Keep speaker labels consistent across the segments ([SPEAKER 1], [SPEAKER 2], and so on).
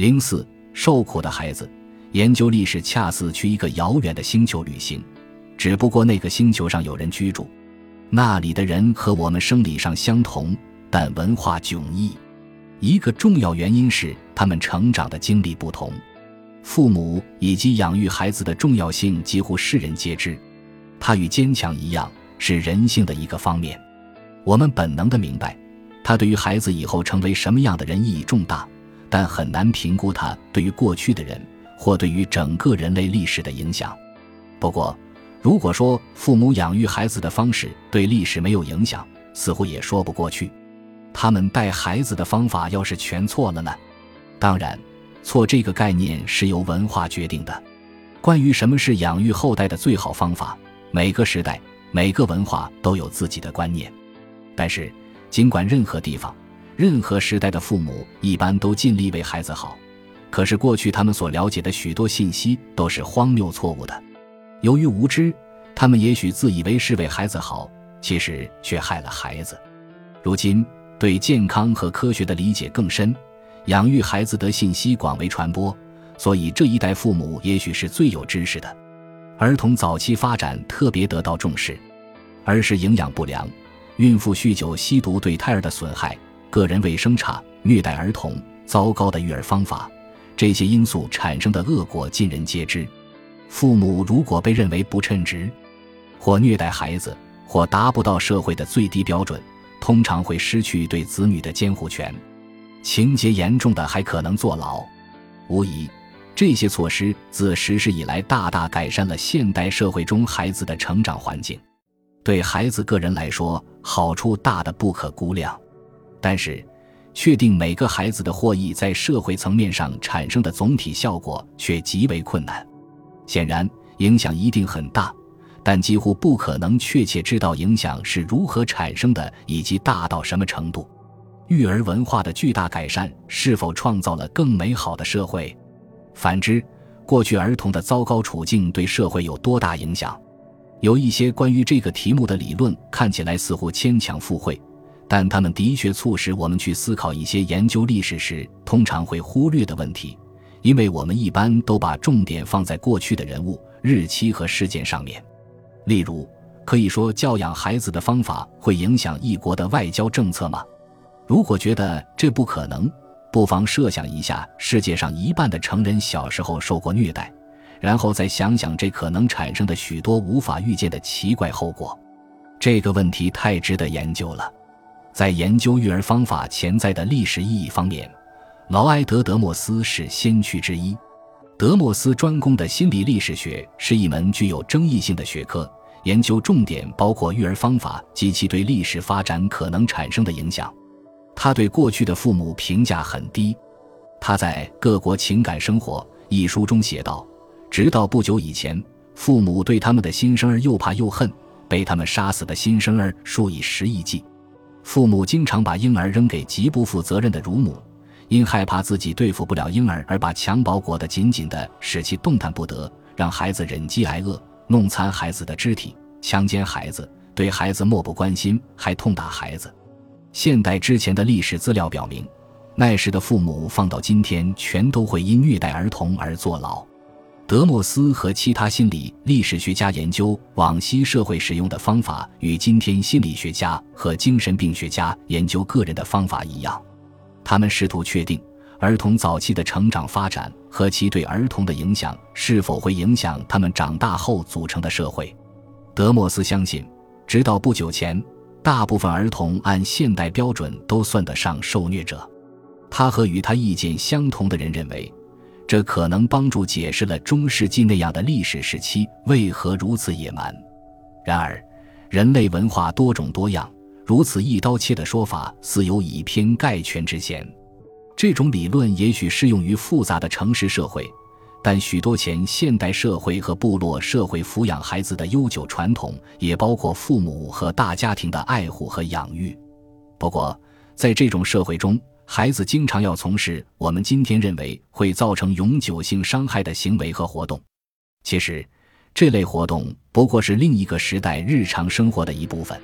[SPEAKER 1] 零四，受苦的孩子，研究历史恰似去一个遥远的星球旅行，只不过那个星球上有人居住，那里的人和我们生理上相同，但文化迥异。一个重要原因是他们成长的经历不同，父母以及养育孩子的重要性几乎世人皆知，它与坚强一样是人性的一个方面。我们本能的明白，它对于孩子以后成为什么样的人意义重大。但很难评估它对于过去的人或对于整个人类历史的影响。不过，如果说父母养育孩子的方式对历史没有影响，似乎也说不过去。他们带孩子的方法要是全错了呢？当然，错这个概念是由文化决定的。关于什么是养育后代的最好方法，每个时代、每个文化都有自己的观念。但是，尽管任何地方。任何时代的父母一般都尽力为孩子好，可是过去他们所了解的许多信息都是荒谬错误的。由于无知，他们也许自以为是为孩子好，其实却害了孩子。如今对健康和科学的理解更深，养育孩子的信息广为传播，所以这一代父母也许是最有知识的。儿童早期发展特别得到重视，儿时营养不良、孕妇酗酒、吸毒对胎儿的损害。个人卫生差、虐待儿童、糟糕的育儿方法，这些因素产生的恶果尽人皆知。父母如果被认为不称职，或虐待孩子，或达不到社会的最低标准，通常会失去对子女的监护权。情节严重的还可能坐牢。无疑，这些措施自实施以来，大大改善了现代社会中孩子的成长环境。对孩子个人来说，好处大的不可估量。但是，确定每个孩子的获益在社会层面上产生的总体效果却极为困难。显然，影响一定很大，但几乎不可能确切知道影响是如何产生的以及大到什么程度。育儿文化的巨大改善是否创造了更美好的社会？反之，过去儿童的糟糕处境对社会有多大影响？有一些关于这个题目的理论看起来似乎牵强附会。但他们的确促使我们去思考一些研究历史时通常会忽略的问题，因为我们一般都把重点放在过去的人物、日期和事件上面。例如，可以说教养孩子的方法会影响一国的外交政策吗？如果觉得这不可能，不妨设想一下世界上一半的成人小时候受过虐待，然后再想想这可能产生的许多无法预见的奇怪后果。这个问题太值得研究了。在研究育儿方法潜在的历史意义方面，劳埃德·德莫斯是先驱之一。德莫斯专攻的心理历史学是一门具有争议性的学科，研究重点包括育儿方法及其对历史发展可能产生的影响。他对过去的父母评价很低。他在《各国情感生活》一书中写道：“直到不久以前，父母对他们的新生儿又怕又恨，被他们杀死的新生儿数以十亿计。”父母经常把婴儿扔给极不负责任的乳母，因害怕自己对付不了婴儿而把襁褓裹得紧紧的，使其动弹不得，让孩子忍饥挨饿，弄残孩子的肢体，强奸孩子，对孩子漠不关心，还痛打孩子。现代之前的历史资料表明，那时的父母放到今天，全都会因虐待儿童而坐牢。德莫斯和其他心理历史学家研究往昔社会使用的方法，与今天心理学家和精神病学家研究个人的方法一样。他们试图确定儿童早期的成长发展和其对儿童的影响是否会影响他们长大后组成的社会。德莫斯相信，直到不久前，大部分儿童按现代标准都算得上受虐者。他和与他意见相同的人认为。这可能帮助解释了中世纪那样的历史时期为何如此野蛮。然而，人类文化多种多样，如此一刀切的说法似有以偏概全之嫌。这种理论也许适用于复杂的城市社会，但许多前现代社会和部落社会抚养孩子的悠久传统，也包括父母和大家庭的爱护和养育。不过，在这种社会中，孩子经常要从事我们今天认为会造成永久性伤害的行为和活动。其实，这类活动不过是另一个时代日常生活的一部分。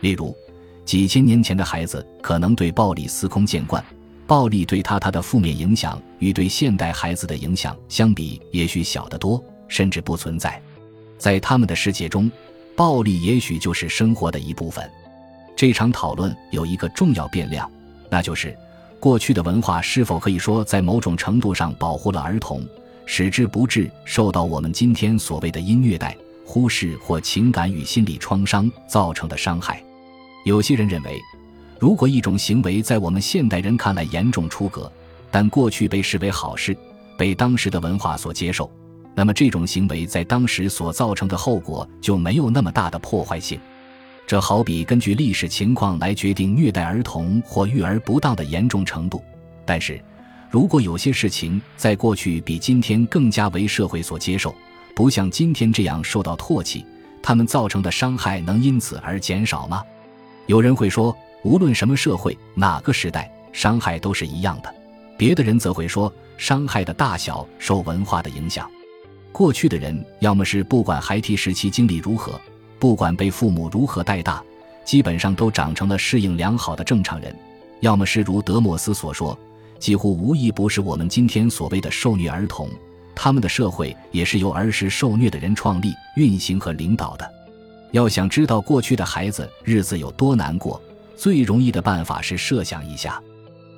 [SPEAKER 1] 例如，几千年前的孩子可能对暴力司空见惯，暴力对他他的负面影响与对现代孩子的影响相比，也许小得多，甚至不存在。在他们的世界中，暴力也许就是生活的一部分。这场讨论有一个重要变量，那就是过去的文化是否可以说在某种程度上保护了儿童，使之不致受到我们今天所谓的因虐待、忽视或情感与心理创伤造成的伤害。有些人认为。如果一种行为在我们现代人看来严重出格，但过去被视为好事，被当时的文化所接受，那么这种行为在当时所造成的后果就没有那么大的破坏性。这好比根据历史情况来决定虐待儿童或育儿不当的严重程度。但是，如果有些事情在过去比今天更加为社会所接受，不像今天这样受到唾弃，他们造成的伤害能因此而减少吗？有人会说。无论什么社会、哪个时代，伤害都是一样的。别的人则会说，伤害的大小受文化的影响。过去的人，要么是不管孩提时期经历如何，不管被父母如何带大，基本上都长成了适应良好的正常人；要么是如德莫斯所说，几乎无一不是我们今天所谓的受虐儿童。他们的社会也是由儿时受虐的人创立、运行和领导的。要想知道过去的孩子日子有多难过，最容易的办法是设想一下：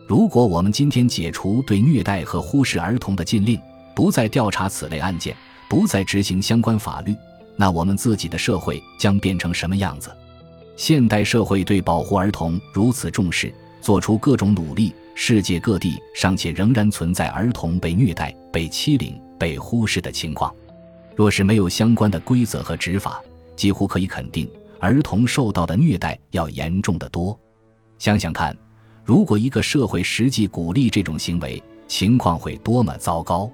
[SPEAKER 1] 如果我们今天解除对虐待和忽视儿童的禁令，不再调查此类案件，不再执行相关法律，那我们自己的社会将变成什么样子？现代社会对保护儿童如此重视，做出各种努力，世界各地尚且仍然存在儿童被虐待、被欺凌、被忽视的情况。若是没有相关的规则和执法，几乎可以肯定。儿童受到的虐待要严重的多，想想看，如果一个社会实际鼓励这种行为，情况会多么糟糕。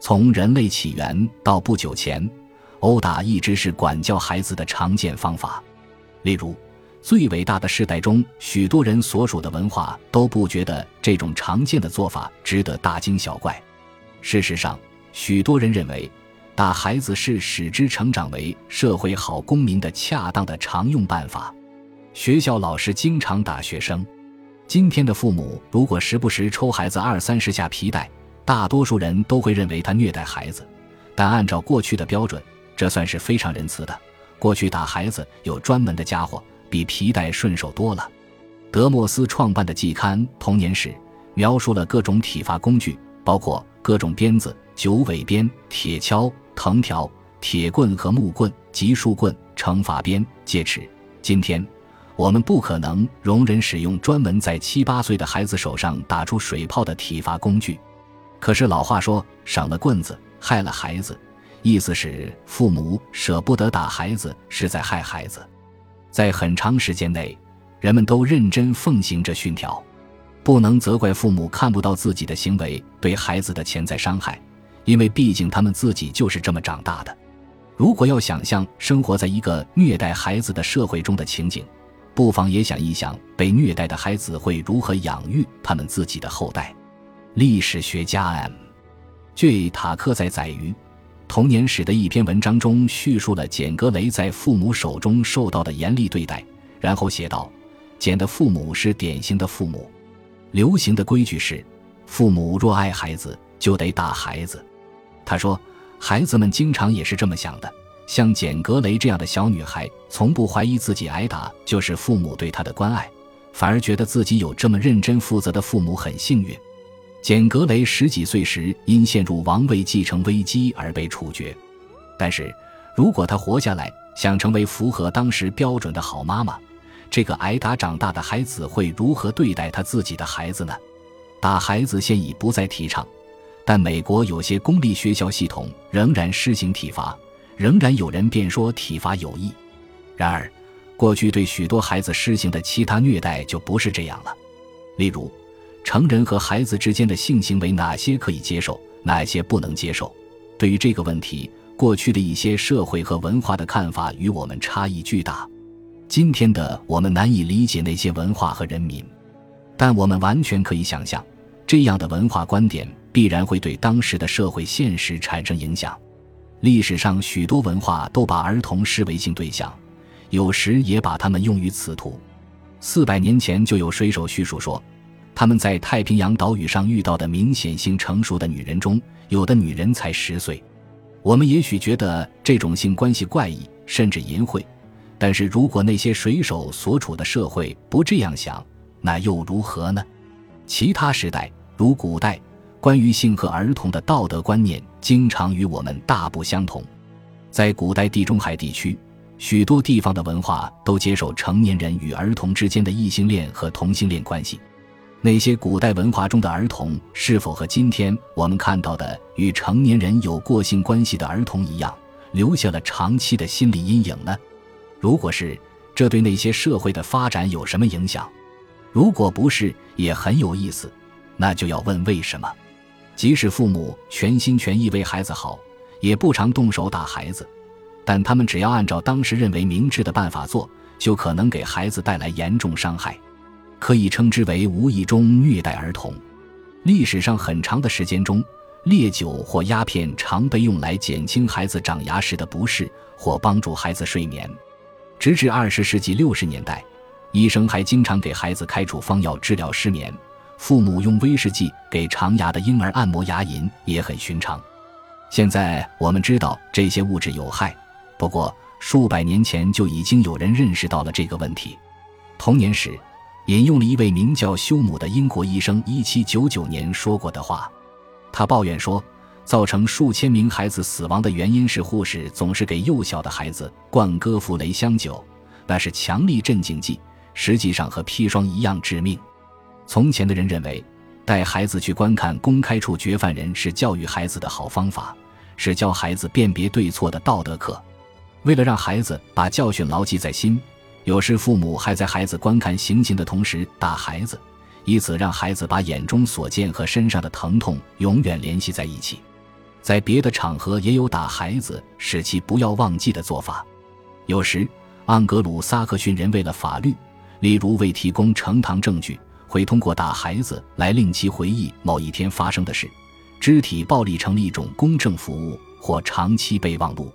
[SPEAKER 1] 从人类起源到不久前，殴打一直是管教孩子的常见方法。例如，最伟大的世代中，许多人所属的文化都不觉得这种常见的做法值得大惊小怪。事实上，许多人认为。打孩子是使之成长为社会好公民的恰当的常用办法。学校老师经常打学生。今天的父母如果时不时抽孩子二三十下皮带，大多数人都会认为他虐待孩子。但按照过去的标准，这算是非常仁慈的。过去打孩子有专门的家伙，比皮带顺手多了。德莫斯创办的季刊《童年史》描述了各种体罚工具，包括各种鞭子、九尾鞭、铁锹。藤条、铁棍和木棍、及树棍、惩罚鞭、戒尺。今天，我们不可能容忍使用专门在七八岁的孩子手上打出水泡的体罚工具。可是老话说：“省了棍子，害了孩子。”意思是父母舍不得打孩子，是在害孩子。在很长时间内，人们都认真奉行这训条，不能责怪父母看不到自己的行为对孩子的潜在伤害。因为毕竟他们自己就是这么长大的。如果要想象生活在一个虐待孩子的社会中的情景，不妨也想一想被虐待的孩子会如何养育他们自己的后代。历史学家 M. J. 塔克在《载于童年史》的一篇文章中叙述了简·格雷在父母手中受到的严厉对待，然后写道：“简的父母是典型的父母。流行的规矩是，父母若爱孩子，就得打孩子。”他说：“孩子们经常也是这么想的。像简·格雷这样的小女孩，从不怀疑自己挨打就是父母对她的关爱，反而觉得自己有这么认真负责的父母很幸运。”简·格雷十几岁时因陷入王位继承危机而被处决，但是如果他活下来，想成为符合当时标准的好妈妈，这个挨打长大的孩子会如何对待他自己的孩子呢？打孩子现已不再提倡。但美国有些公立学校系统仍然施行体罚，仍然有人辩说体罚有益。然而，过去对许多孩子施行的其他虐待就不是这样了。例如，成人和孩子之间的性行为哪些可以接受，哪些不能接受？对于这个问题，过去的一些社会和文化的看法与我们差异巨大。今天的我们难以理解那些文化和人民，但我们完全可以想象，这样的文化观点。必然会对当时的社会现实产生影响。历史上许多文化都把儿童视为性对象，有时也把他们用于此途。四百年前就有水手叙述说，他们在太平洋岛屿上遇到的明显性成熟的女人中，有的女人才十岁。我们也许觉得这种性关系怪异，甚至淫秽，但是如果那些水手所处的社会不这样想，那又如何呢？其他时代，如古代，关于性和儿童的道德观念经常与我们大不相同。在古代地中海地区，许多地方的文化都接受成年人与儿童之间的异性恋和同性恋关系。那些古代文化中的儿童是否和今天我们看到的与成年人有过性关系的儿童一样，留下了长期的心理阴影呢？如果是，这对那些社会的发展有什么影响？如果不是，也很有意思。那就要问为什么？即使父母全心全意为孩子好，也不常动手打孩子，但他们只要按照当时认为明智的办法做，就可能给孩子带来严重伤害。可以称之为无意中虐待儿童。历史上很长的时间中，烈酒或鸦片常被用来减轻孩子长牙时的不适，或帮助孩子睡眠。直至二十世纪六十年代，医生还经常给孩子开处方药治疗失眠。父母用威士忌给长牙的婴儿按摩牙龈也很寻常。现在我们知道这些物质有害，不过数百年前就已经有人认识到了这个问题。童年时。引用了一位名叫休姆的英国医生1799年说过的话，他抱怨说，造成数千名孩子死亡的原因是护士总是给幼小的孩子灌戈夫雷香酒，那是强力镇静剂，实际上和砒霜一样致命。从前的人认为，带孩子去观看公开处决犯人是教育孩子的好方法，是教孩子辨别对错的道德课。为了让孩子把教训牢记在心。有时父母还在孩子观看行刑的同时打孩子，以此让孩子把眼中所见和身上的疼痛永远联系在一起。在别的场合也有打孩子使其不要忘记的做法。有时，盎格鲁撒克逊人为了法律，例如为提供呈堂证据，会通过打孩子来令其回忆某一天发生的事。肢体暴力成了一种公证服务或长期备忘录。